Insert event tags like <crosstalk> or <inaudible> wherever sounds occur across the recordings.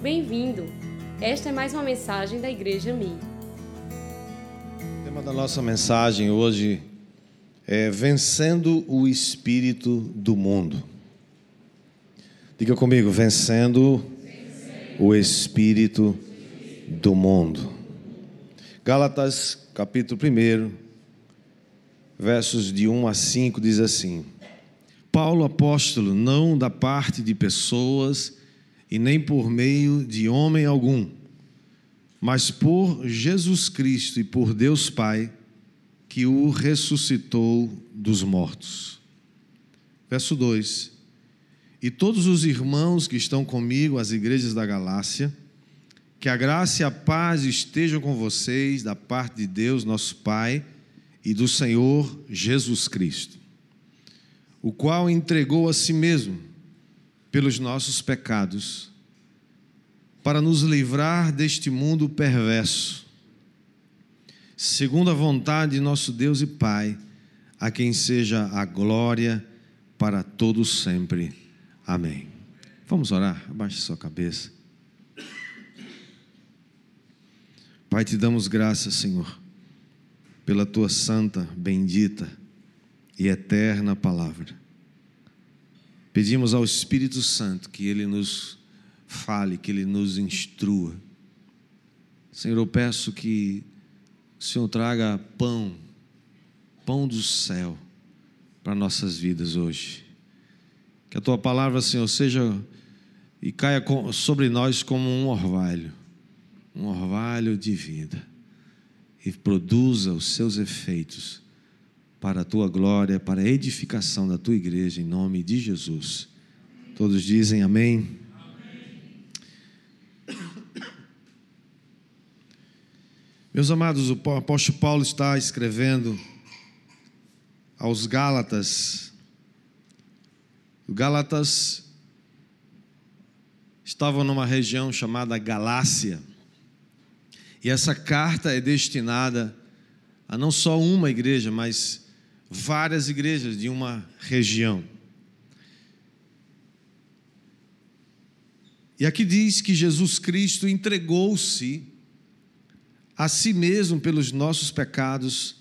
Bem-vindo! Esta é mais uma mensagem da Igreja Mi. O tema da nossa mensagem hoje é Vencendo o Espírito do Mundo. Diga comigo, vencendo, o Espírito do Mundo. Gálatas, capítulo 1, versos de 1 a 5, diz assim: Paulo, apóstolo, não da parte de pessoas e nem por meio de homem algum, mas por Jesus Cristo e por Deus Pai, que o ressuscitou dos mortos. Verso 2: E todos os irmãos que estão comigo, as igrejas da Galácia, que a graça e a paz estejam com vocês, da parte de Deus, nosso Pai, e do Senhor Jesus Cristo, o qual entregou a si mesmo pelos nossos pecados, para nos livrar deste mundo perverso, segundo a vontade de nosso Deus e Pai, a quem seja a glória para todos sempre. Amém. Vamos orar? Abaixe sua cabeça. Pai, te damos graças, Senhor, pela tua santa, bendita e eterna palavra. Pedimos ao Espírito Santo que ele nos fale, que ele nos instrua. Senhor, eu peço que o Senhor traga pão, pão do céu para nossas vidas hoje. Que a tua palavra, Senhor, seja e caia sobre nós como um orvalho um orvalho de vida e produza os seus efeitos para a tua glória, para a edificação da tua igreja, em nome de Jesus. Todos dizem amém. Meus amados, o apóstolo Paulo está escrevendo aos Gálatas. Gálatas estavam numa região chamada Galácia. E essa carta é destinada a não só uma igreja, mas várias igrejas de uma região. E aqui diz que Jesus Cristo entregou-se a si mesmo pelos nossos pecados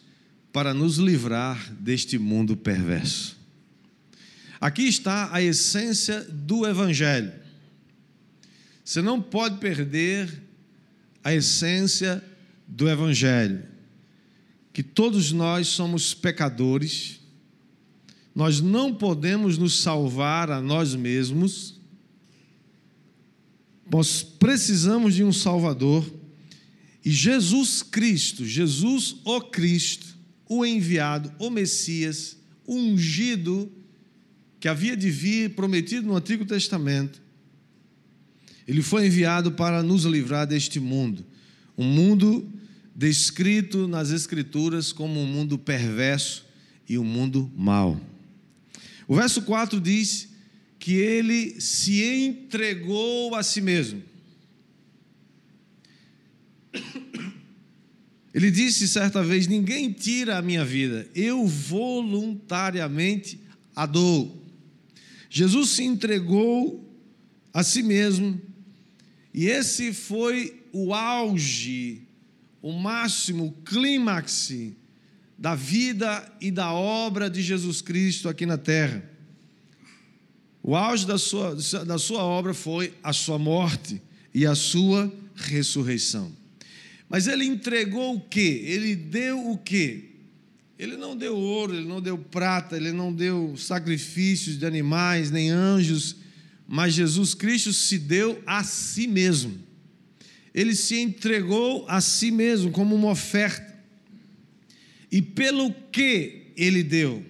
para nos livrar deste mundo perverso. Aqui está a essência do Evangelho. Você não pode perder a essência do Evangelho, que todos nós somos pecadores, nós não podemos nos salvar a nós mesmos, nós precisamos de um Salvador, e Jesus Cristo, Jesus o Cristo, o enviado, o Messias, o ungido, que havia de vir prometido no Antigo Testamento, ele foi enviado para nos livrar deste mundo, um mundo descrito nas Escrituras como um mundo perverso e um mundo mau. O verso 4 diz que ele se entregou a si mesmo. Ele disse certa vez: Ninguém tira a minha vida, eu voluntariamente a dou. Jesus se entregou a si mesmo e esse foi o auge, o máximo, o clímax da vida e da obra de Jesus Cristo aqui na terra. O auge da sua, da sua obra foi a sua morte e a sua ressurreição. Mas ele entregou o quê? Ele deu o quê? Ele não deu ouro, ele não deu prata, ele não deu sacrifícios de animais, nem anjos mas Jesus Cristo se deu a si mesmo. Ele se entregou a si mesmo como uma oferta. E pelo que ele deu?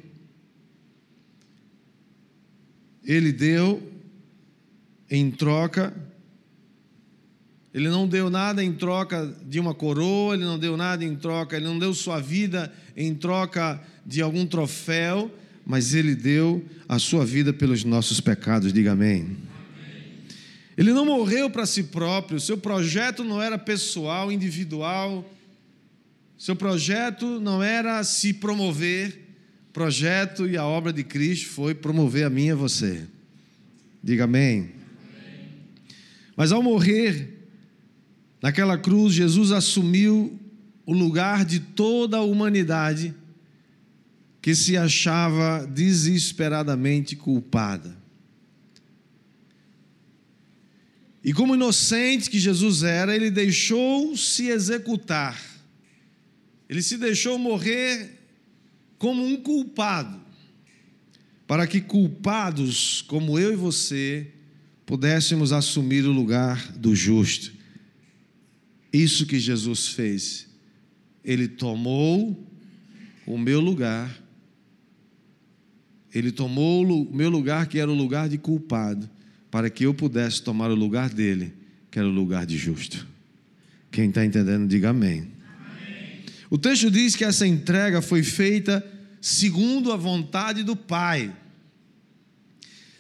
Ele deu em troca ele não deu nada em troca de uma coroa, ele não deu nada em troca, ele não deu sua vida em troca de algum troféu, mas Ele deu a sua vida pelos nossos pecados, diga amém. Ele não morreu para si próprio, seu projeto não era pessoal, individual, seu projeto não era se promover, projeto e a obra de Cristo foi promover a mim e você. Diga amém. Mas ao morrer naquela cruz, Jesus assumiu o lugar de toda a humanidade que se achava desesperadamente culpada. E como inocente que Jesus era, ele deixou-se executar. Ele se deixou morrer como um culpado, para que culpados como eu e você pudéssemos assumir o lugar do justo. Isso que Jesus fez. Ele tomou o meu lugar, ele tomou o meu lugar, que era o lugar de culpado, para que eu pudesse tomar o lugar dele, que era o lugar de justo. Quem está entendendo, diga amém. amém. O texto diz que essa entrega foi feita segundo a vontade do Pai.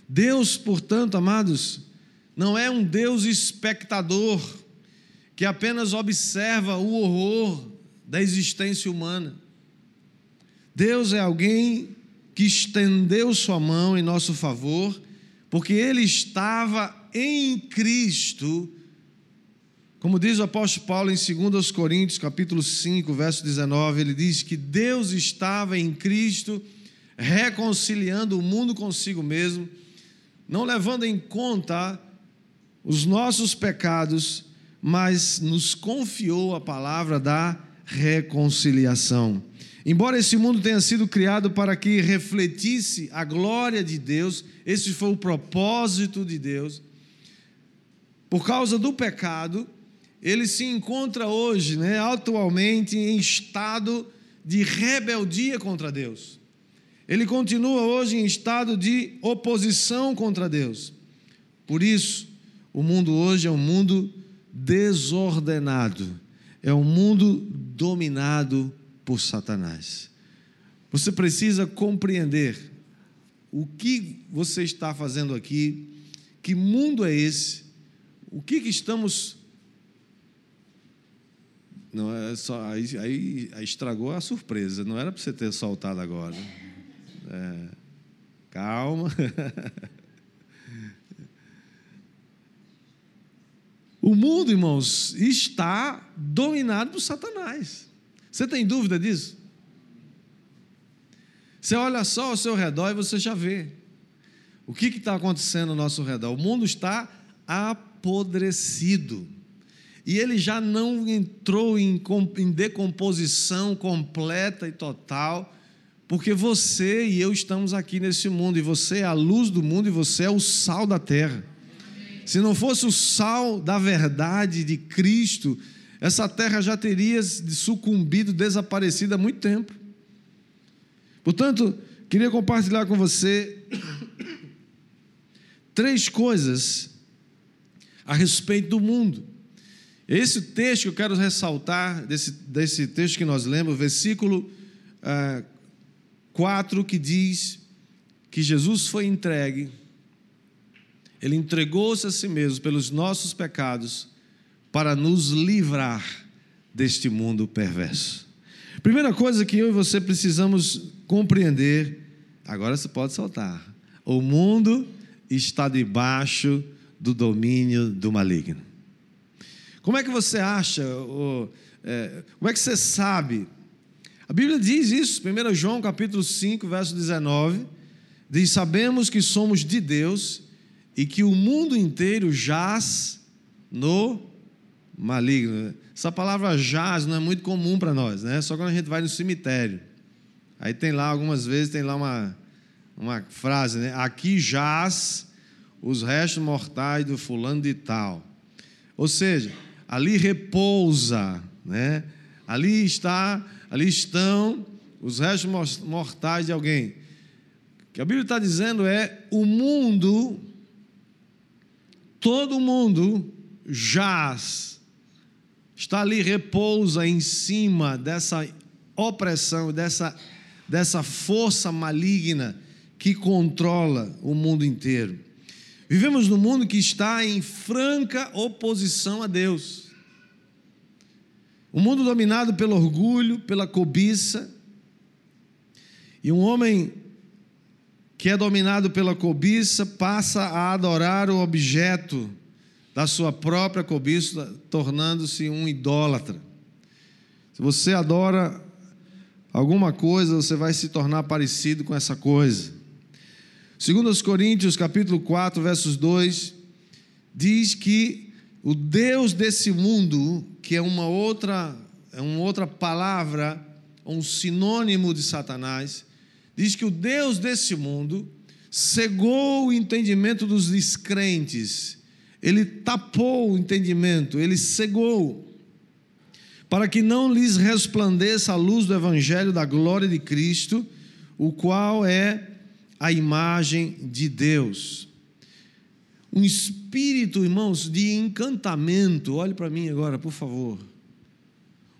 Deus, portanto, amados, não é um Deus espectador que apenas observa o horror da existência humana. Deus é alguém que estendeu sua mão em nosso favor, porque ele estava em Cristo. Como diz o apóstolo Paulo em 2 Coríntios, capítulo 5, verso 19, ele diz que Deus estava em Cristo reconciliando o mundo consigo mesmo, não levando em conta os nossos pecados, mas nos confiou a palavra da reconciliação. Embora esse mundo tenha sido criado para que refletisse a glória de Deus, esse foi o propósito de Deus. Por causa do pecado, ele se encontra hoje, né, atualmente, em estado de rebeldia contra Deus. Ele continua hoje em estado de oposição contra Deus. Por isso, o mundo hoje é um mundo desordenado, é um mundo dominado por Satanás. Você precisa compreender o que você está fazendo aqui, que mundo é esse, o que, que estamos. Não é só aí, aí, estragou a surpresa. Não era para você ter soltado agora. É, calma. <laughs> O mundo, irmãos, está dominado por Satanás. Você tem dúvida disso? Você olha só ao seu redor e você já vê. O que está acontecendo ao nosso redor? O mundo está apodrecido. E ele já não entrou em, em decomposição completa e total, porque você e eu estamos aqui nesse mundo, e você é a luz do mundo, e você é o sal da terra. Se não fosse o sal da verdade de Cristo, essa terra já teria sucumbido, desaparecido há muito tempo. Portanto, queria compartilhar com você três coisas a respeito do mundo. Esse texto que eu quero ressaltar, desse, desse texto que nós lemos, versículo ah, 4, que diz que Jesus foi entregue ele entregou-se a si mesmo pelos nossos pecados para nos livrar deste mundo perverso. Primeira coisa que eu e você precisamos compreender, agora você pode soltar: o mundo está debaixo do domínio do maligno. Como é que você acha, ou, é, como é que você sabe? A Bíblia diz isso, 1 João capítulo 5, verso 19, diz: Sabemos que somos de Deus e que o mundo inteiro jaz no maligno. Essa palavra jaz não é muito comum para nós, né? Só quando a gente vai no cemitério. Aí tem lá, algumas vezes, tem lá uma, uma frase, né? Aqui jaz os restos mortais do fulano de tal. Ou seja, ali repousa, né? Ali está, ali estão os restos mortais de alguém. O que a Bíblia está dizendo é o mundo todo mundo jaz, está ali, repousa em cima dessa opressão, dessa, dessa força maligna que controla o mundo inteiro. Vivemos num mundo que está em franca oposição a Deus. Um mundo dominado pelo orgulho, pela cobiça. E um homem que é dominado pela cobiça, passa a adorar o objeto da sua própria cobiça, tornando-se um idólatra. Se você adora alguma coisa, você vai se tornar parecido com essa coisa. Segundo os Coríntios, capítulo 4, versos 2, diz que o Deus desse mundo, que é uma outra, é uma outra palavra, um sinônimo de Satanás, diz que o Deus desse mundo cegou o entendimento dos descrentes, ele tapou o entendimento, ele cegou, para que não lhes resplandeça a luz do Evangelho da glória de Cristo, o qual é a imagem de Deus. Um espírito, irmãos, de encantamento, olhe para mim agora, por favor.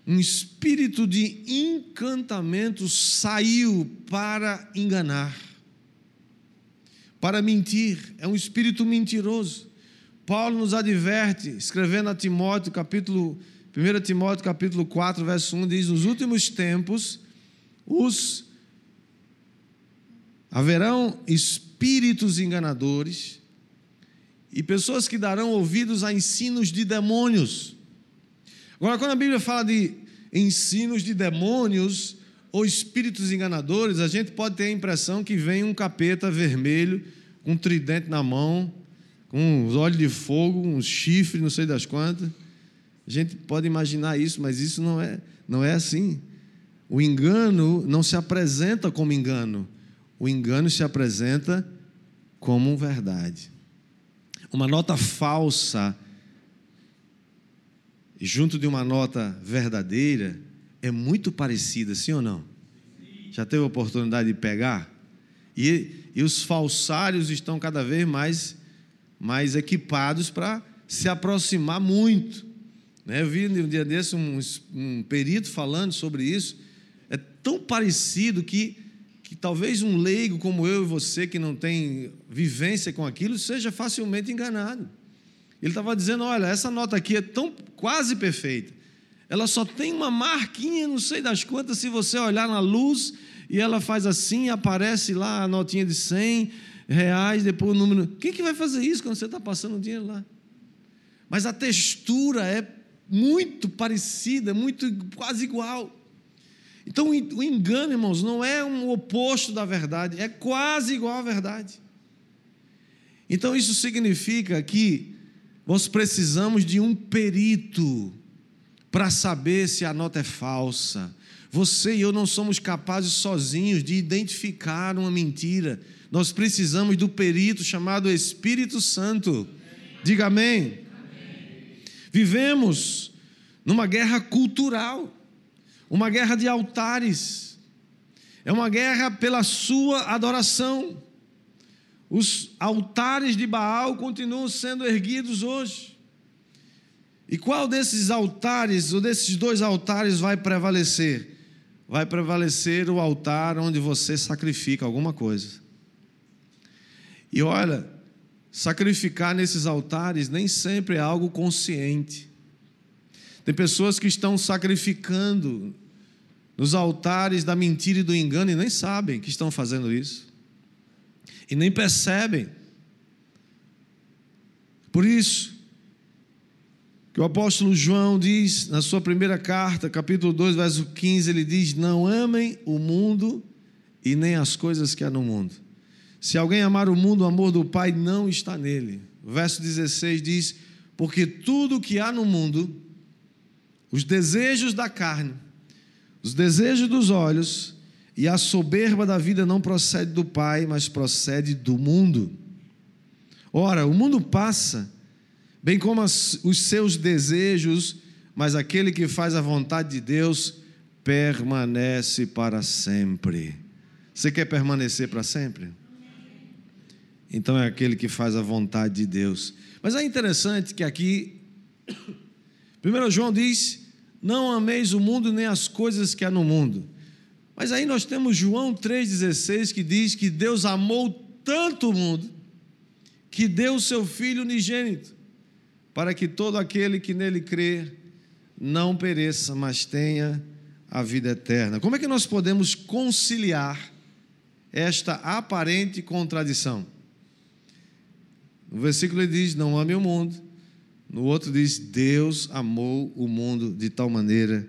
Um espírito de encantamento saiu para enganar, para mentir, é um espírito mentiroso. Paulo nos adverte, escrevendo a Timóteo, capítulo 1 Timóteo capítulo 4, verso 1 diz: "Nos últimos tempos os Haverão espíritos enganadores e pessoas que darão ouvidos a ensinos de demônios. Agora, quando a Bíblia fala de ensinos de demônios ou espíritos enganadores, a gente pode ter a impressão que vem um capeta vermelho com um tridente na mão, com os olhos de fogo, um chifre, não sei das quantas. A gente pode imaginar isso, mas isso não é, não é assim. O engano não se apresenta como engano o engano se apresenta como verdade. Uma nota falsa, junto de uma nota verdadeira, é muito parecida, sim ou não? Já teve a oportunidade de pegar? E, e os falsários estão cada vez mais, mais equipados para se aproximar muito. Né? Eu vi um dia desse um, um perito falando sobre isso. É tão parecido que que talvez um leigo como eu e você, que não tem vivência com aquilo, seja facilmente enganado. Ele estava dizendo: olha, essa nota aqui é tão quase perfeita. Ela só tem uma marquinha, não sei das quantas, se você olhar na luz e ela faz assim, aparece lá a notinha de 100 reais, depois o número. Quem que vai fazer isso quando você está passando o dinheiro lá? Mas a textura é muito parecida, muito quase igual. Então o engano, irmãos, não é um oposto da verdade, é quase igual à verdade. Então isso significa que nós precisamos de um perito para saber se a nota é falsa. Você e eu não somos capazes sozinhos de identificar uma mentira. Nós precisamos do perito chamado Espírito Santo. Diga amém. amém. Vivemos numa guerra cultural uma guerra de altares, é uma guerra pela sua adoração. Os altares de Baal continuam sendo erguidos hoje. E qual desses altares, ou desses dois altares, vai prevalecer? Vai prevalecer o altar onde você sacrifica alguma coisa. E olha, sacrificar nesses altares nem sempre é algo consciente. Tem pessoas que estão sacrificando nos altares da mentira e do engano e nem sabem que estão fazendo isso. E nem percebem. Por isso, que o apóstolo João diz na sua primeira carta, capítulo 2, verso 15, ele diz: Não amem o mundo e nem as coisas que há no mundo. Se alguém amar o mundo, o amor do Pai não está nele. O verso 16 diz: Porque tudo que há no mundo, os desejos da carne, os desejos dos olhos e a soberba da vida não procede do Pai, mas procede do mundo. Ora, o mundo passa, bem como os seus desejos, mas aquele que faz a vontade de Deus permanece para sempre. Você quer permanecer para sempre? Então é aquele que faz a vontade de Deus. Mas é interessante que aqui 1 João diz: Não ameis o mundo nem as coisas que há no mundo. Mas aí nós temos João 3,16 que diz que Deus amou tanto o mundo que deu o seu Filho unigênito, para que todo aquele que nele crê não pereça, mas tenha a vida eterna. Como é que nós podemos conciliar esta aparente contradição? No versículo ele diz: Não ame o mundo, No outro diz: Deus amou o mundo de tal maneira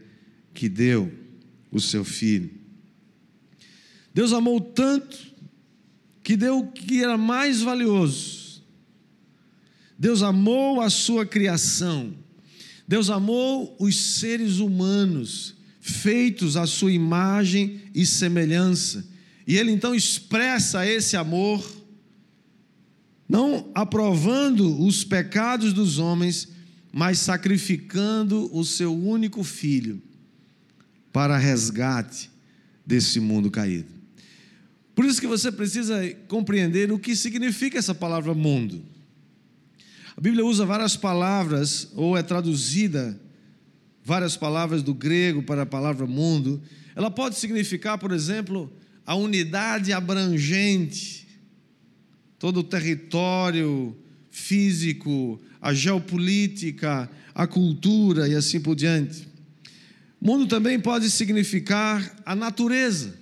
que deu o seu filho. Deus amou tanto que deu o que era mais valioso. Deus amou a sua criação. Deus amou os seres humanos, feitos à sua imagem e semelhança. E ele então expressa esse amor, não aprovando os pecados dos homens, mas sacrificando o seu único filho para resgate desse mundo caído. Por isso que você precisa compreender o que significa essa palavra mundo. A Bíblia usa várias palavras, ou é traduzida várias palavras do grego para a palavra mundo. Ela pode significar, por exemplo, a unidade abrangente, todo o território físico, a geopolítica, a cultura e assim por diante. Mundo também pode significar a natureza,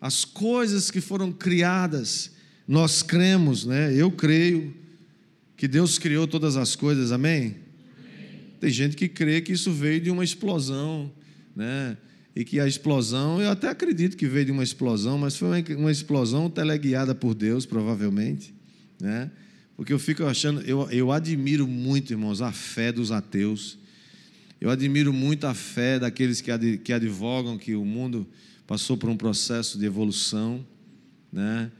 as coisas que foram criadas. Nós cremos, né? Eu creio que Deus criou todas as coisas, amém? amém? Tem gente que crê que isso veio de uma explosão, né? E que a explosão, eu até acredito que veio de uma explosão, mas foi uma explosão teleguiada por Deus, provavelmente, né? Porque eu fico achando, eu, eu admiro muito, irmãos, a fé dos ateus. Eu admiro muito a fé daqueles que, ad, que advogam que o mundo passou por um processo de evolução, né?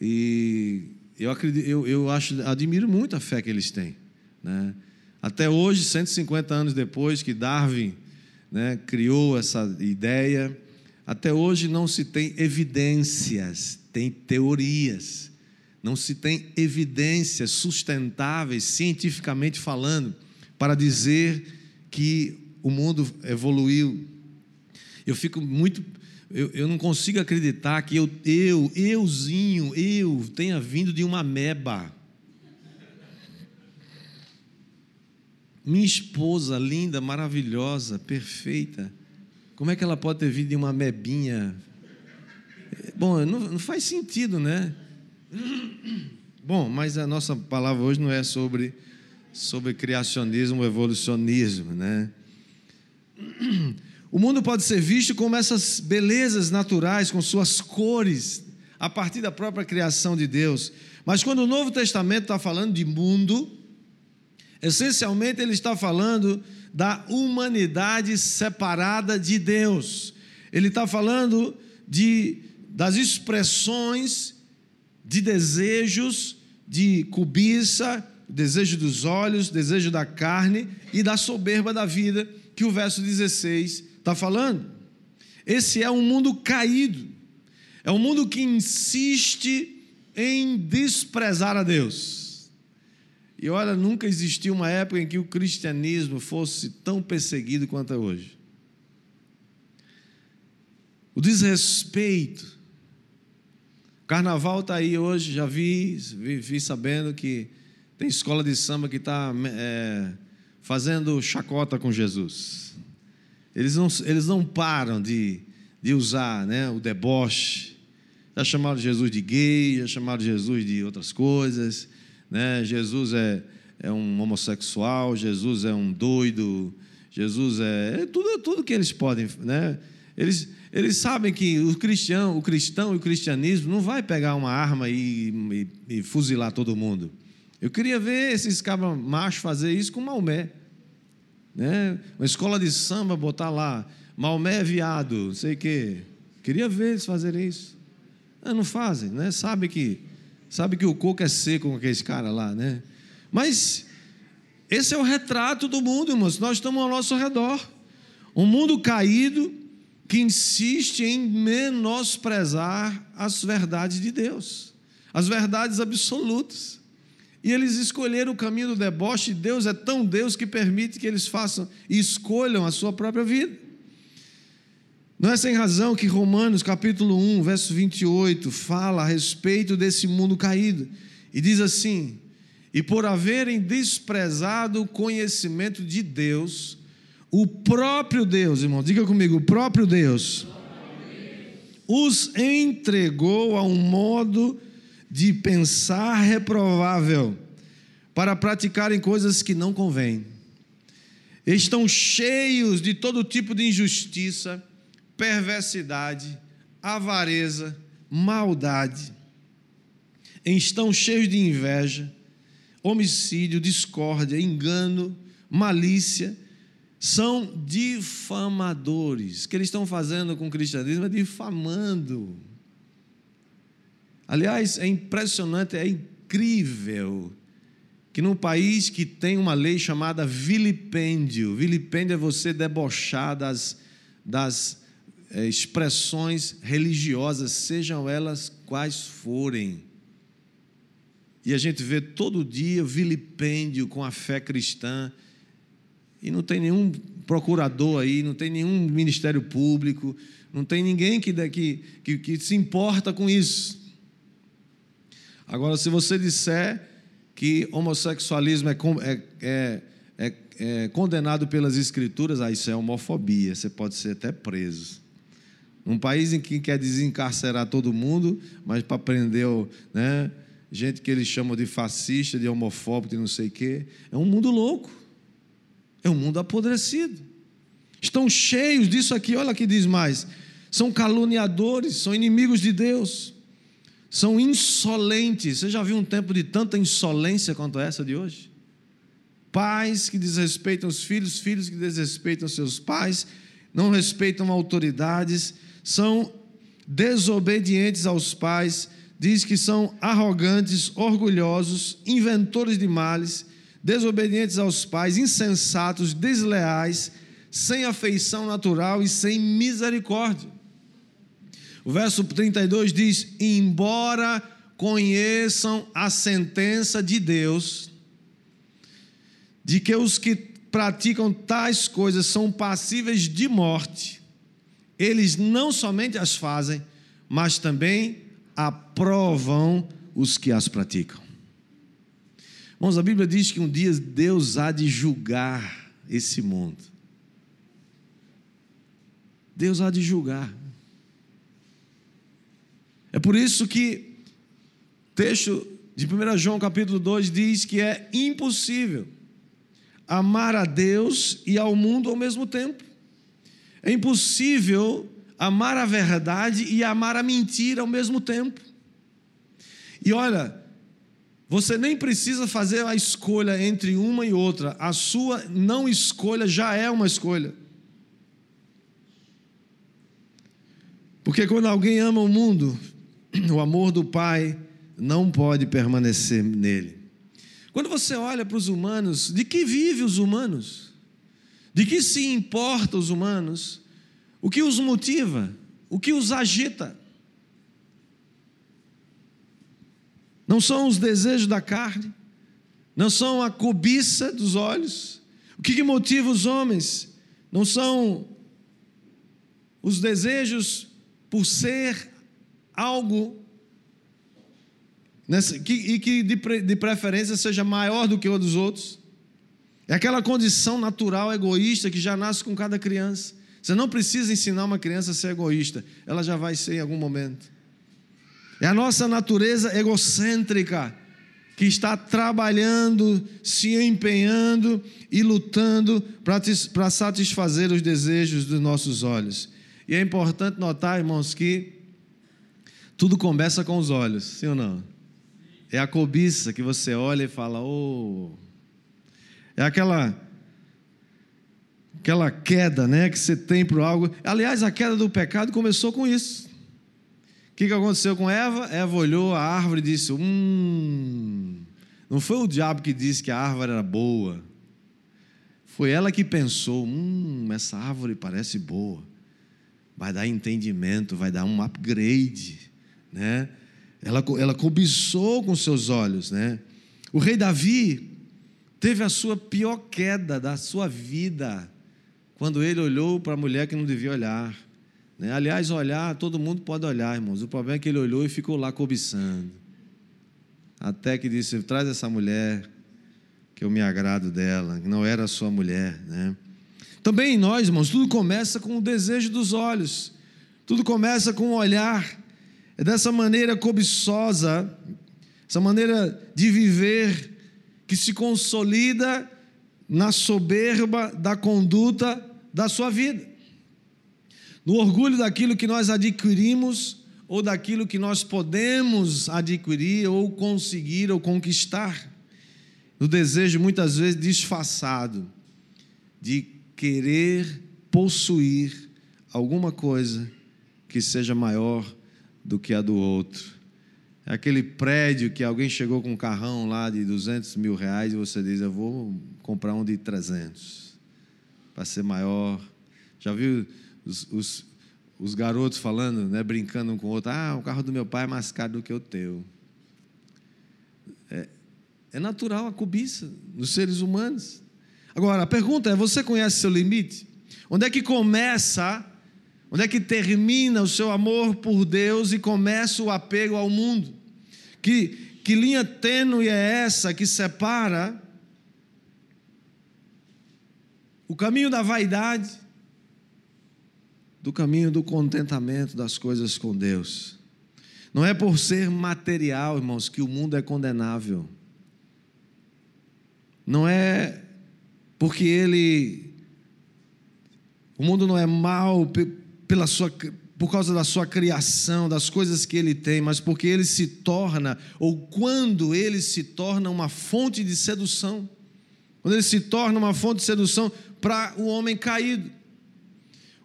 E eu acredito, eu, eu acho, admiro muito a fé que eles têm. Né? Até hoje, 150 anos depois que Darwin né, criou essa ideia, até hoje não se tem evidências, tem teorias, não se tem evidências sustentáveis, cientificamente falando, para dizer que o mundo evoluiu. Eu fico muito eu, eu não consigo acreditar que eu, eu, euzinho, eu tenha vindo de uma meba. Minha esposa, linda, maravilhosa, perfeita. Como é que ela pode ter vindo de uma mebinha? Bom, não, não faz sentido, né? Bom, mas a nossa palavra hoje não é sobre, sobre criacionismo, evolucionismo, né? O mundo pode ser visto como essas belezas naturais, com suas cores, a partir da própria criação de Deus. Mas quando o Novo Testamento está falando de mundo, essencialmente ele está falando da humanidade separada de Deus. Ele está falando de, das expressões de desejos, de cobiça, desejo dos olhos, desejo da carne e da soberba da vida, que o verso 16 está falando. Esse é um mundo caído, é um mundo que insiste em desprezar a Deus. E olha, nunca existiu uma época em que o cristianismo fosse tão perseguido quanto é hoje. O desrespeito. Carnaval está aí hoje, já vi, vi, vi, sabendo que tem escola de samba que está é, fazendo chacota com Jesus. Eles não, eles não param de, de usar né, o deboche. Já chamaram Jesus de gay, já chamaram Jesus de outras coisas. Né? Jesus é, é um homossexual, Jesus é um doido, Jesus é, é tudo, tudo que eles podem. Né? Eles, eles sabem que o cristão, o cristão e o cristianismo não vai pegar uma arma e, e, e fuzilar todo mundo. Eu queria ver esses cabras machos fazer isso com Maomé. Né? Uma escola de samba, botar lá, Maomé é viado, não sei o quê. Queria ver eles fazerem isso. Ah, não fazem, né? Sabe que, sabe que o coco é seco com aqueles caras lá, né? Mas esse é o retrato do mundo, irmãos. Nós estamos ao nosso redor. Um mundo caído que insiste em menosprezar as verdades de Deus, as verdades absolutas. E eles escolheram o caminho do deboche, Deus é tão Deus que permite que eles façam e escolham a sua própria vida. Não é sem razão que Romanos capítulo 1, verso 28, fala a respeito desse mundo caído. E diz assim: E por haverem desprezado o conhecimento de Deus, o próprio Deus, irmão, diga comigo, o próprio Deus, os entregou a um modo de pensar reprovável, para praticarem coisas que não convêm. Estão cheios de todo tipo de injustiça, perversidade, avareza, maldade. Estão cheios de inveja, homicídio, discórdia, engano, malícia. São difamadores. O que eles estão fazendo com o cristianismo é difamando. Aliás, é impressionante, é incrível que num país que tem uma lei chamada vilipêndio, vilipêndio é você debochar das, das expressões religiosas, sejam elas quais forem. E a gente vê todo dia vilipêndio com a fé cristã, e não tem nenhum procurador aí, não tem nenhum ministério público, não tem ninguém que, que, que, que se importa com isso. Agora, se você disser que homossexualismo é, é, é, é, é condenado pelas escrituras, ah, isso é homofobia, você pode ser até preso. Um país em que quer desencarcerar todo mundo, mas para prender né, gente que eles chamam de fascista, de homofóbico, de não sei o quê, é um mundo louco. É um mundo apodrecido. Estão cheios disso aqui, olha que diz mais. São caluniadores, são inimigos de Deus são insolentes. Você já viu um tempo de tanta insolência quanto essa de hoje? Pais que desrespeitam os filhos, filhos que desrespeitam seus pais, não respeitam autoridades, são desobedientes aos pais, diz que são arrogantes, orgulhosos, inventores de males, desobedientes aos pais, insensatos, desleais, sem afeição natural e sem misericórdia. O verso 32 diz: Embora conheçam a sentença de Deus, de que os que praticam tais coisas são passíveis de morte, eles não somente as fazem, mas também aprovam os que as praticam. Irmãos, a Bíblia diz que um dia Deus há de julgar esse mundo. Deus há de julgar. É por isso que o texto de 1 João capítulo 2 diz que é impossível amar a Deus e ao mundo ao mesmo tempo. É impossível amar a verdade e amar a mentira ao mesmo tempo. E olha, você nem precisa fazer a escolha entre uma e outra, a sua não escolha já é uma escolha. Porque quando alguém ama o mundo, <clears throat> o amor do Pai não pode permanecer nele. Quando você olha para os humanos, de que vivem os humanos? De que se importam os humanos? O que os motiva? O que os agita? Não são os desejos da carne? Não são a cobiça dos olhos? O que, que motiva os homens? Não são os desejos por ser algo nessa, que, e que de, de preferência seja maior do que o dos outros. É aquela condição natural egoísta que já nasce com cada criança. Você não precisa ensinar uma criança a ser egoísta, ela já vai ser em algum momento. É a nossa natureza egocêntrica que está trabalhando, se empenhando e lutando para satisfazer os desejos dos nossos olhos. E é importante notar, irmãos, que tudo começa com os olhos, sim ou não? É a cobiça que você olha e fala, oh. É aquela aquela queda, né, que você tem para algo. Aliás, a queda do pecado começou com isso. O que, que aconteceu com Eva? Eva olhou a árvore e disse: Hum. Não foi o diabo que disse que a árvore era boa. Foi ela que pensou: Hum, essa árvore parece boa. Vai dar entendimento, vai dar um upgrade né? Ela, ela cobiçou com seus olhos, né? O rei Davi teve a sua pior queda da sua vida quando ele olhou para a mulher que não devia olhar. Né? Aliás, olhar, todo mundo pode olhar, irmãos. O problema é que ele olhou e ficou lá cobiçando. Até que disse: traz essa mulher, que eu me agrado dela, que não era sua mulher. Né? Também em nós, irmãos, tudo começa com o desejo dos olhos, tudo começa com o olhar. É dessa maneira cobiçosa, essa maneira de viver, que se consolida na soberba da conduta da sua vida, no orgulho daquilo que nós adquirimos ou daquilo que nós podemos adquirir ou conseguir ou conquistar, no desejo muitas vezes disfarçado de querer possuir alguma coisa que seja maior do que a do outro. É aquele prédio que alguém chegou com um carrão lá de 200 mil reais e você diz: Eu vou comprar um de 300 para ser maior. Já viu os, os, os, garotos falando, né, brincando um com o outro: Ah, o carro do meu pai é mais caro do que o teu. É, é natural a cobiça nos seres humanos. Agora, a pergunta é: você conhece seu limite? Onde é que começa Onde é que termina o seu amor por Deus e começa o apego ao mundo? Que, que linha tênue é essa que separa o caminho da vaidade do caminho do contentamento das coisas com Deus? Não é por ser material, irmãos, que o mundo é condenável. Não é porque ele. O mundo não é mal pela sua, por causa da sua criação, das coisas que ele tem, mas porque ele se torna, ou quando ele se torna uma fonte de sedução. Quando ele se torna uma fonte de sedução para o homem caído.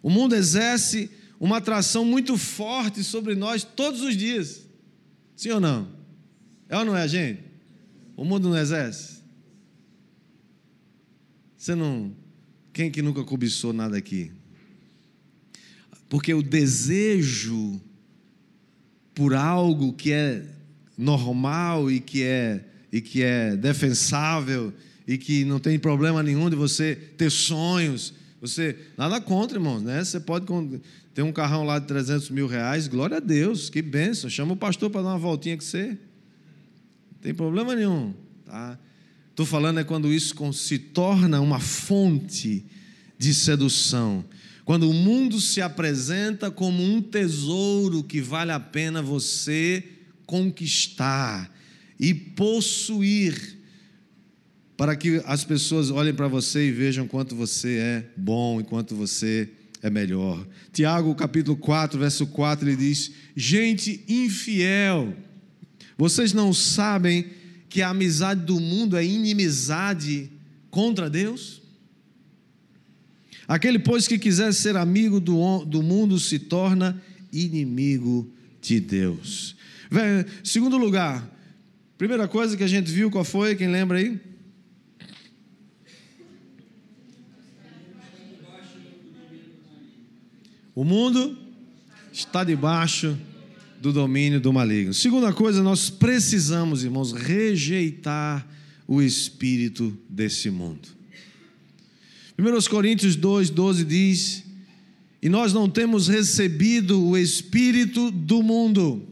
O mundo exerce uma atração muito forte sobre nós todos os dias. Sim ou não? É ou não é, gente? O mundo não exerce? Você não. Quem que nunca cobiçou nada aqui? Porque o desejo por algo que é normal e que é, e que é defensável e que não tem problema nenhum de você ter sonhos. Você, nada contra, irmãos, né? Você pode ter um carrão lá de 300 mil reais, glória a Deus, que benção. Chama o pastor para dar uma voltinha com você. Não tem problema nenhum, tá? Estou falando é quando isso se torna uma fonte de sedução. Quando o mundo se apresenta como um tesouro que vale a pena você conquistar e possuir, para que as pessoas olhem para você e vejam quanto você é bom e quanto você é melhor. Tiago, capítulo 4, verso 4, ele diz: Gente infiel, vocês não sabem que a amizade do mundo é inimizade contra Deus? Aquele, pois, que quiser ser amigo do, do mundo se torna inimigo de Deus. Segundo lugar, primeira coisa que a gente viu, qual foi? Quem lembra aí? O mundo está debaixo do domínio do maligno. Segunda coisa, nós precisamos, irmãos, rejeitar o espírito desse mundo. 1 Coríntios 2, 12 diz: E nós não temos recebido o Espírito do mundo,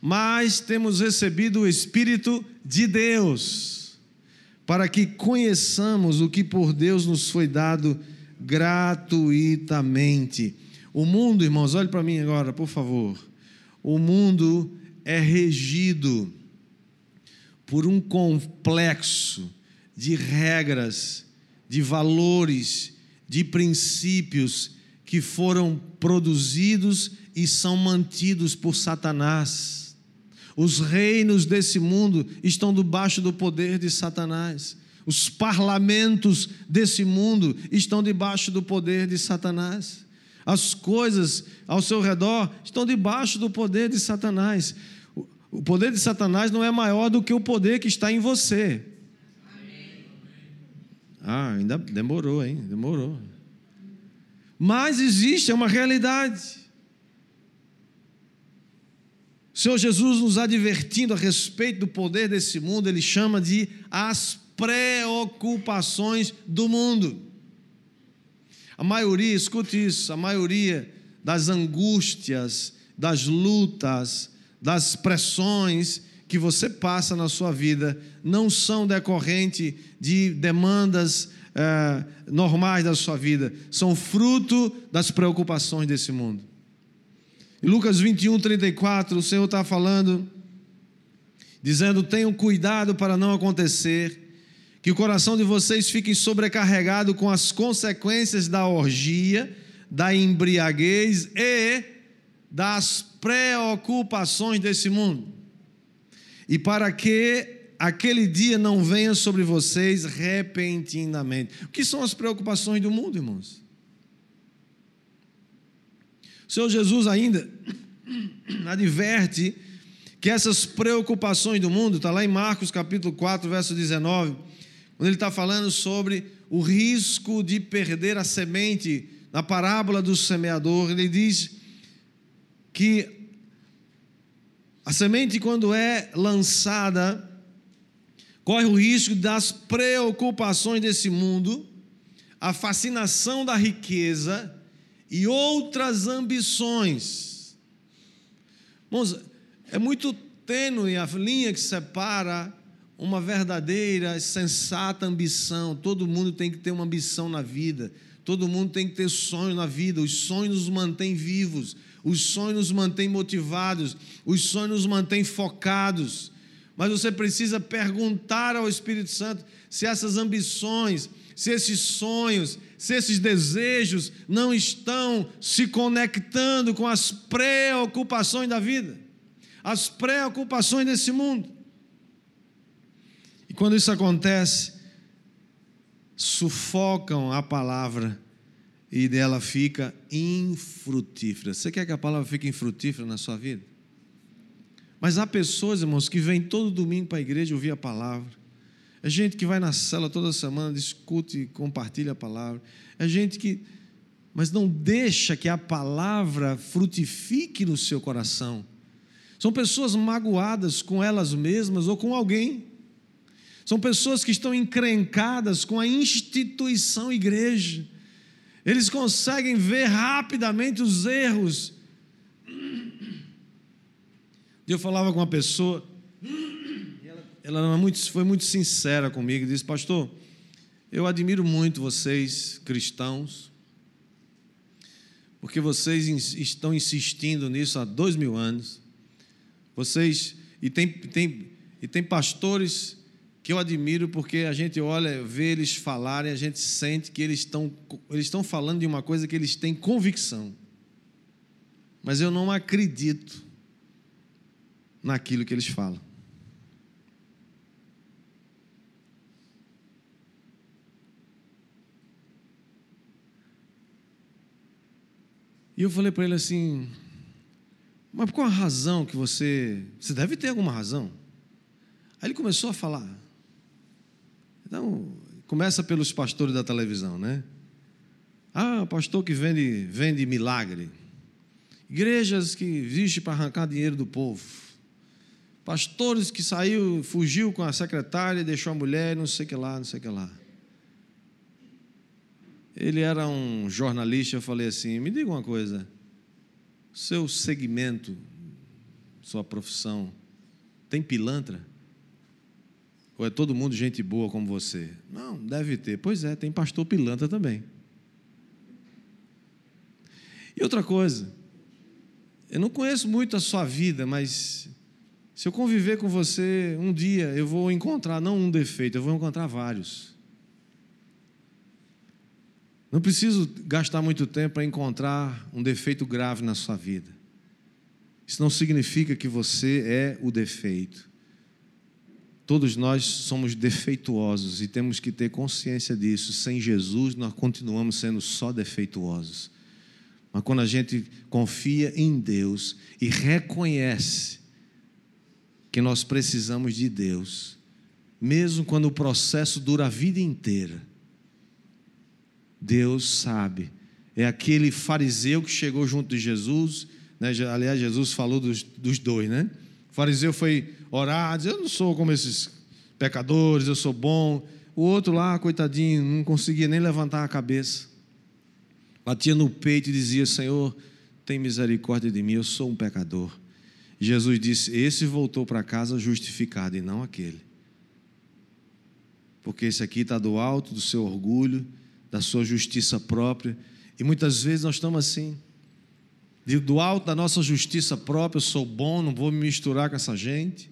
mas temos recebido o Espírito de Deus, para que conheçamos o que por Deus nos foi dado gratuitamente. O mundo, irmãos, olhe para mim agora, por favor. O mundo é regido por um complexo de regras de valores, de princípios que foram produzidos e são mantidos por Satanás. Os reinos desse mundo estão debaixo do poder de Satanás. Os parlamentos desse mundo estão debaixo do poder de Satanás. As coisas ao seu redor estão debaixo do poder de Satanás. O poder de Satanás não é maior do que o poder que está em você. Ah, ainda demorou, hein? Demorou. Mas existe, é uma realidade. O Senhor Jesus nos advertindo a respeito do poder desse mundo, ele chama de as preocupações do mundo. A maioria, escute isso, a maioria das angústias, das lutas, das pressões que você passa na sua vida não são decorrente de demandas é, normais da sua vida, são fruto das preocupações desse mundo. Em Lucas 21, 34, o Senhor está falando dizendo: tenham cuidado para não acontecer que o coração de vocês fique sobrecarregado com as consequências da orgia, da embriaguez e das preocupações desse mundo. E para que aquele dia não venha sobre vocês repentinamente. O que são as preocupações do mundo, irmãos? O Senhor Jesus ainda <coughs> adverte que essas preocupações do mundo, está lá em Marcos capítulo 4, verso 19 quando ele está falando sobre o risco de perder a semente, na parábola do semeador, ele diz que a semente, quando é lançada, corre o risco das preocupações desse mundo, a fascinação da riqueza e outras ambições. Irmãos, é muito tênue a linha que separa uma verdadeira, sensata ambição. Todo mundo tem que ter uma ambição na vida. Todo mundo tem que ter sonho na vida. Os sonhos nos mantêm vivos. Os sonhos nos mantêm motivados. Os sonhos nos mantêm focados. Mas você precisa perguntar ao Espírito Santo se essas ambições, se esses sonhos, se esses desejos não estão se conectando com as preocupações da vida, as preocupações desse mundo. E quando isso acontece, sufocam a palavra e dela fica infrutífera. Você quer que a palavra fique infrutífera na sua vida? Mas há pessoas, irmãos, que vêm todo domingo para a igreja ouvir a palavra. É gente que vai na cela toda semana, discute e compartilha a palavra. É gente que. Mas não deixa que a palavra frutifique no seu coração. São pessoas magoadas com elas mesmas ou com alguém. São pessoas que estão encrencadas com a instituição igreja. Eles conseguem ver rapidamente os erros. Eu falava com uma pessoa, ela, muito, foi muito sincera comigo, disse: Pastor, eu admiro muito vocês, cristãos, porque vocês estão insistindo nisso há dois mil anos. Vocês, e tem, tem, e tem pastores que eu admiro porque a gente olha, vê eles falarem, a gente sente que eles estão, eles estão falando de uma coisa que eles têm convicção. Mas eu não acredito naquilo que eles falam. E eu falei para ele assim: Mas qual a razão que você. Você deve ter alguma razão. Aí ele começou a falar. Então, começa pelos pastores da televisão, né? Ah, pastor que vende, vende milagre. Igrejas que existem para arrancar dinheiro do povo. Pastores que saiu, fugiu com a secretária e deixou a mulher, não sei o que lá, não sei o que lá. Ele era um jornalista, eu falei assim: me diga uma coisa, seu segmento, sua profissão, tem pilantra? Ou é todo mundo gente boa como você? Não, deve ter. Pois é, tem pastor pilantra também. E outra coisa, eu não conheço muito a sua vida, mas se eu conviver com você um dia, eu vou encontrar não um defeito, eu vou encontrar vários. Não preciso gastar muito tempo para encontrar um defeito grave na sua vida. Isso não significa que você é o defeito. Todos nós somos defeituosos e temos que ter consciência disso. Sem Jesus, nós continuamos sendo só defeituosos. Mas quando a gente confia em Deus e reconhece que nós precisamos de Deus, mesmo quando o processo dura a vida inteira, Deus sabe. É aquele fariseu que chegou junto de Jesus, né? aliás, Jesus falou dos, dos dois, né? O fariseu foi orar, dizer: Eu não sou como esses pecadores, eu sou bom. O outro lá, coitadinho, não conseguia nem levantar a cabeça. Batia no peito e dizia: Senhor, tem misericórdia de mim, eu sou um pecador. Jesus disse: Esse voltou para casa justificado e não aquele. Porque esse aqui está do alto do seu orgulho, da sua justiça própria. E muitas vezes nós estamos assim do alto da nossa justiça própria, eu sou bom, não vou me misturar com essa gente.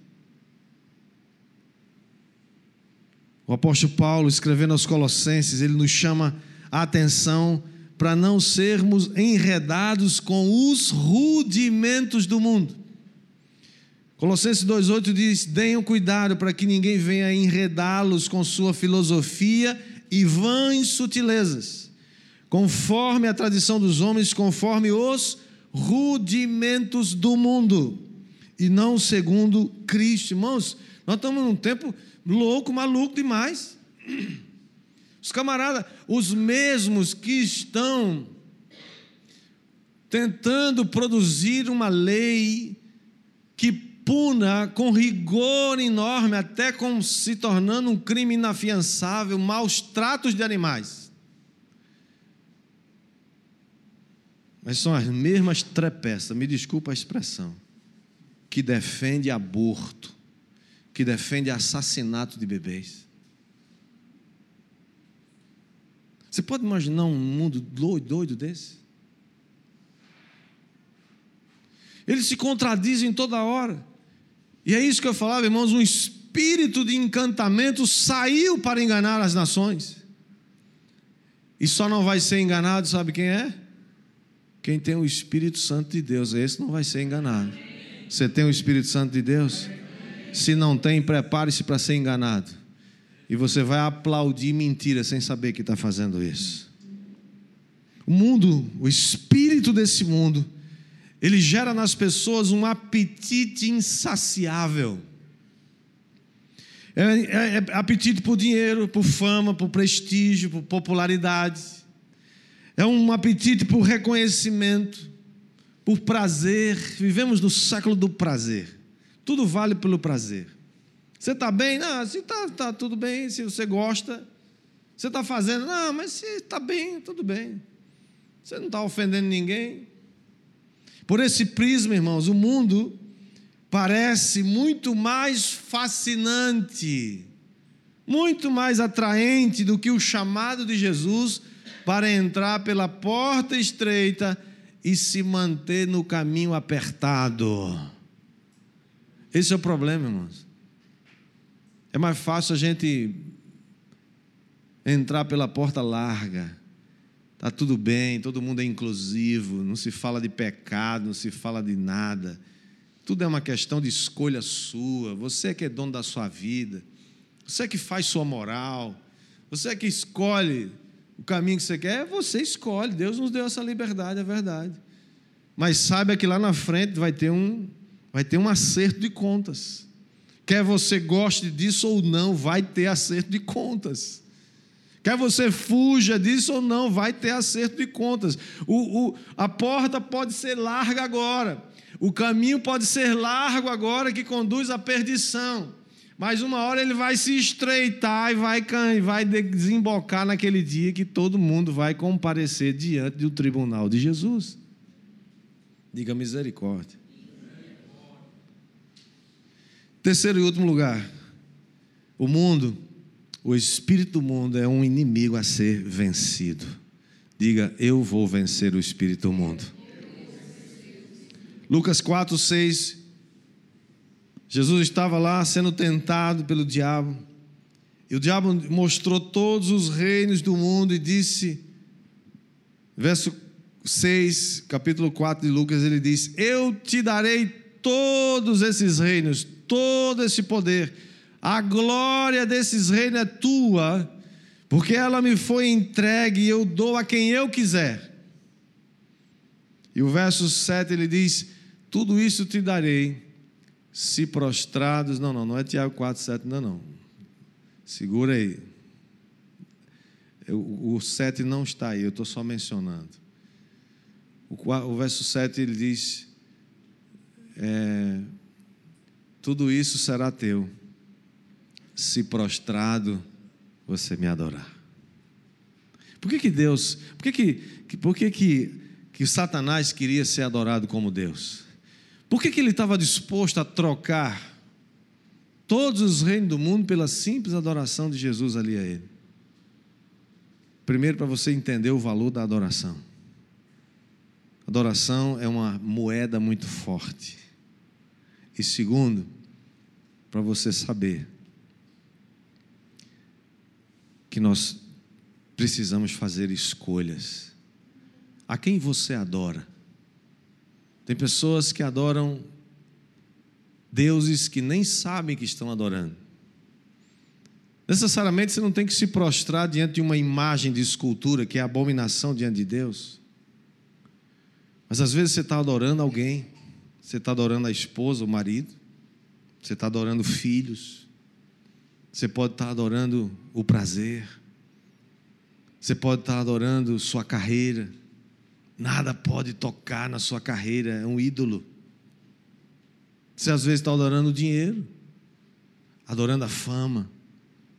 O apóstolo Paulo, escrevendo aos Colossenses, ele nos chama a atenção para não sermos enredados com os rudimentos do mundo. Colossenses 2,8 diz: Tenham cuidado para que ninguém venha enredá-los com sua filosofia e vãs sutilezas, conforme a tradição dos homens, conforme os rudimentos do mundo, e não segundo Cristo. Irmãos, nós estamos num tempo louco, maluco demais. Os camaradas, os mesmos que estão tentando produzir uma lei que puna com rigor enorme, até como se tornando um crime inafiançável, maus tratos de animais. Mas são as mesmas trepeças, me desculpa a expressão, que defende aborto, que defende assassinato de bebês. Você pode imaginar um mundo doido, desse? Eles se contradizem toda hora. E é isso que eu falava, irmãos: um espírito de encantamento saiu para enganar as nações. E só não vai ser enganado, sabe quem é? Quem tem o Espírito Santo de Deus, esse não vai ser enganado. Você tem o Espírito Santo de Deus? Se não tem, prepare-se para ser enganado. E você vai aplaudir mentira sem saber que está fazendo isso. O mundo, o espírito desse mundo, ele gera nas pessoas um apetite insaciável. É, é, é apetite por dinheiro, por fama, por prestígio, por popularidade é um apetite por reconhecimento, por prazer. Vivemos no século do prazer. Tudo vale pelo prazer. Você está bem? Não, se está tá tudo bem, se você gosta. Você está fazendo? Não, mas se está bem, tudo bem. Você não está ofendendo ninguém. Por esse prisma, irmãos, o mundo parece muito mais fascinante, muito mais atraente do que o chamado de Jesus para entrar pela porta estreita e se manter no caminho apertado. Esse é o problema, irmãos. É mais fácil a gente entrar pela porta larga. Tá tudo bem, todo mundo é inclusivo, não se fala de pecado, não se fala de nada. Tudo é uma questão de escolha sua. Você é que é dono da sua vida. Você é que faz sua moral. Você é que escolhe o caminho que você quer, você escolhe. Deus nos deu essa liberdade, é verdade. Mas saiba que lá na frente vai ter um, vai ter um acerto de contas. Quer você goste disso ou não, vai ter acerto de contas. Quer você fuja disso ou não, vai ter acerto de contas. O, o, a porta pode ser larga agora, o caminho pode ser largo agora que conduz à perdição. Mas uma hora ele vai se estreitar e vai, vai desembocar naquele dia que todo mundo vai comparecer diante do tribunal de Jesus. Diga misericórdia. Terceiro e último lugar. O mundo, o espírito do mundo é um inimigo a ser vencido. Diga, eu vou vencer o espírito do mundo. Lucas 4, 6 Jesus estava lá sendo tentado pelo diabo. E o diabo mostrou todos os reinos do mundo e disse, verso 6, capítulo 4 de Lucas, ele diz: Eu te darei todos esses reinos, todo esse poder. A glória desses reinos é tua, porque ela me foi entregue e eu dou a quem eu quiser. E o verso 7 ele diz: Tudo isso te darei se prostrados. Não, não, não é Tiago 4, 7, não, não. Segura aí. o 7 não está aí, eu estou só mencionando. O, o, verso 7 ele diz: é, Tudo isso será teu, se prostrado você me adorar. Por que, que Deus, por que, que, por que, que, que Satanás queria ser adorado como Deus? Por que, que ele estava disposto a trocar todos os reinos do mundo pela simples adoração de Jesus ali a ele? Primeiro, para você entender o valor da adoração. Adoração é uma moeda muito forte. E segundo, para você saber que nós precisamos fazer escolhas. A quem você adora? Tem pessoas que adoram deuses que nem sabem que estão adorando. Necessariamente você não tem que se prostrar diante de uma imagem de escultura que é abominação diante de Deus. Mas às vezes você está adorando alguém, você está adorando a esposa, o marido, você está adorando filhos, você pode estar tá adorando o prazer, você pode estar tá adorando sua carreira. Nada pode tocar na sua carreira, é um ídolo. Você às vezes está adorando o dinheiro, adorando a fama,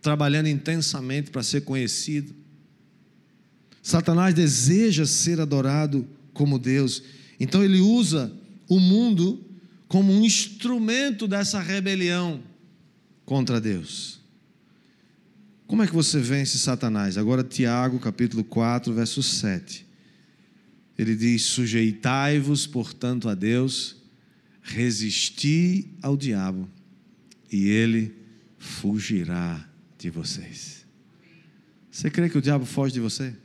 trabalhando intensamente para ser conhecido. Satanás deseja ser adorado como Deus, então ele usa o mundo como um instrumento dessa rebelião contra Deus. Como é que você vence Satanás? Agora, Tiago, capítulo 4, verso 7. Ele diz: Sujeitai-vos, portanto, a Deus resisti ao diabo e ele fugirá de vocês. Você crê que o diabo foge de você?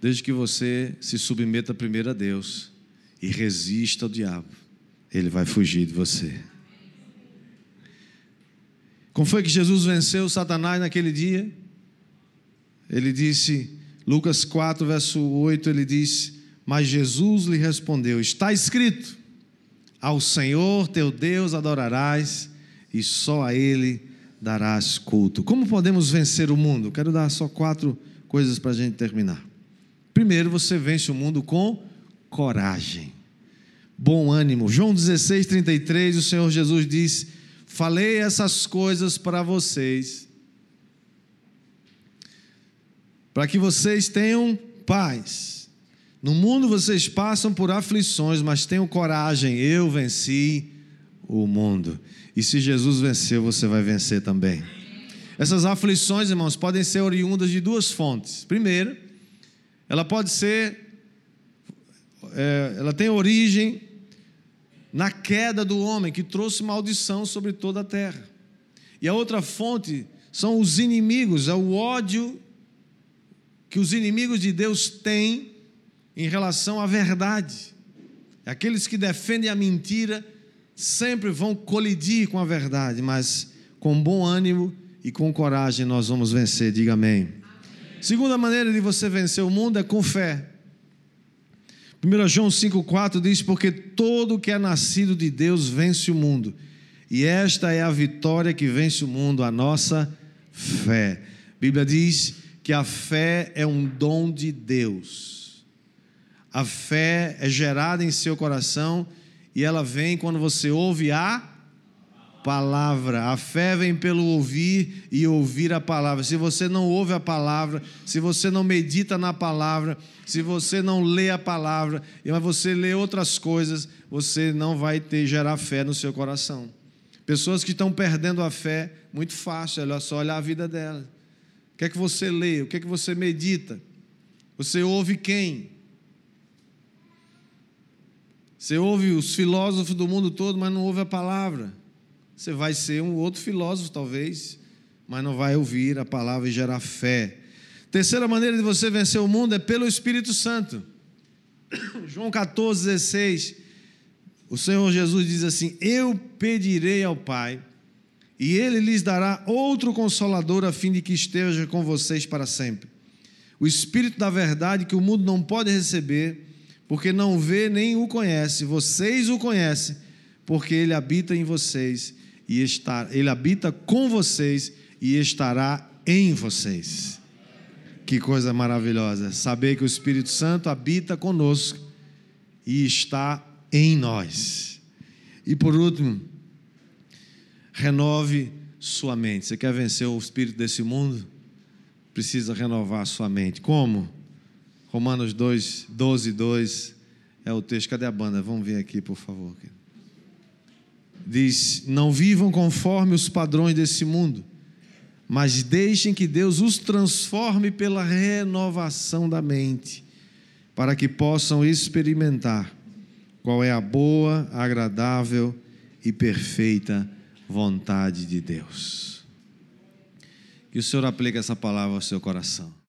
Desde que você se submeta primeiro a Deus e resista ao diabo, ele vai fugir de você. Como foi que Jesus venceu Satanás naquele dia? Ele disse, Lucas 4, verso 8, ele disse: mas Jesus lhe respondeu: Está escrito: Ao Senhor teu Deus adorarás e só a Ele darás culto. Como podemos vencer o mundo? Quero dar só quatro coisas para a gente terminar. Primeiro, você vence o mundo com coragem, bom ânimo. João 16, 33, o Senhor Jesus diz: Falei essas coisas para vocês, para que vocês tenham paz. No mundo vocês passam por aflições, mas tenham coragem, eu venci o mundo. E se Jesus venceu, você vai vencer também. Essas aflições, irmãos, podem ser oriundas de duas fontes. Primeiro, ela pode ser, é, ela tem origem na queda do homem que trouxe maldição sobre toda a terra. E a outra fonte são os inimigos, é o ódio que os inimigos de Deus têm em relação à verdade. Aqueles que defendem a mentira sempre vão colidir com a verdade, mas com bom ânimo e com coragem nós vamos vencer. Diga amém. amém. Segunda maneira de você vencer o mundo é com fé. 1 João 5,4 diz: Porque todo que é nascido de Deus vence o mundo, e esta é a vitória que vence o mundo, a nossa fé. A Bíblia diz que a fé é um dom de Deus. A fé é gerada em seu coração e ela vem quando você ouve a palavra. A fé vem pelo ouvir e ouvir a palavra. Se você não ouve a palavra, se você não medita na palavra, se você não lê a palavra, mas você lê outras coisas, você não vai ter gerar fé no seu coração. Pessoas que estão perdendo a fé, muito fácil, é só olhar a vida delas. O que é que você lê? O que é que você medita? Você ouve quem? Você ouve os filósofos do mundo todo, mas não ouve a palavra. Você vai ser um outro filósofo, talvez, mas não vai ouvir a palavra e gerar fé. Terceira maneira de você vencer o mundo é pelo Espírito Santo. <coughs> João 14, 16. O Senhor Jesus diz assim: Eu pedirei ao Pai, e Ele lhes dará outro consolador, a fim de que esteja com vocês para sempre. O Espírito da verdade que o mundo não pode receber porque não vê nem o conhece. Vocês o conhecem, porque ele habita em vocês e está, ele habita com vocês e estará em vocês. Que coisa maravilhosa saber que o Espírito Santo habita conosco e está em nós. E por último, renove sua mente. Você quer vencer o espírito desse mundo? Precisa renovar sua mente. Como? Romanos 2, 12, 2 é o texto. Cadê a banda? Vamos ver aqui, por favor. Diz: Não vivam conforme os padrões desse mundo, mas deixem que Deus os transforme pela renovação da mente, para que possam experimentar qual é a boa, agradável e perfeita vontade de Deus. Que o Senhor aplique essa palavra ao seu coração.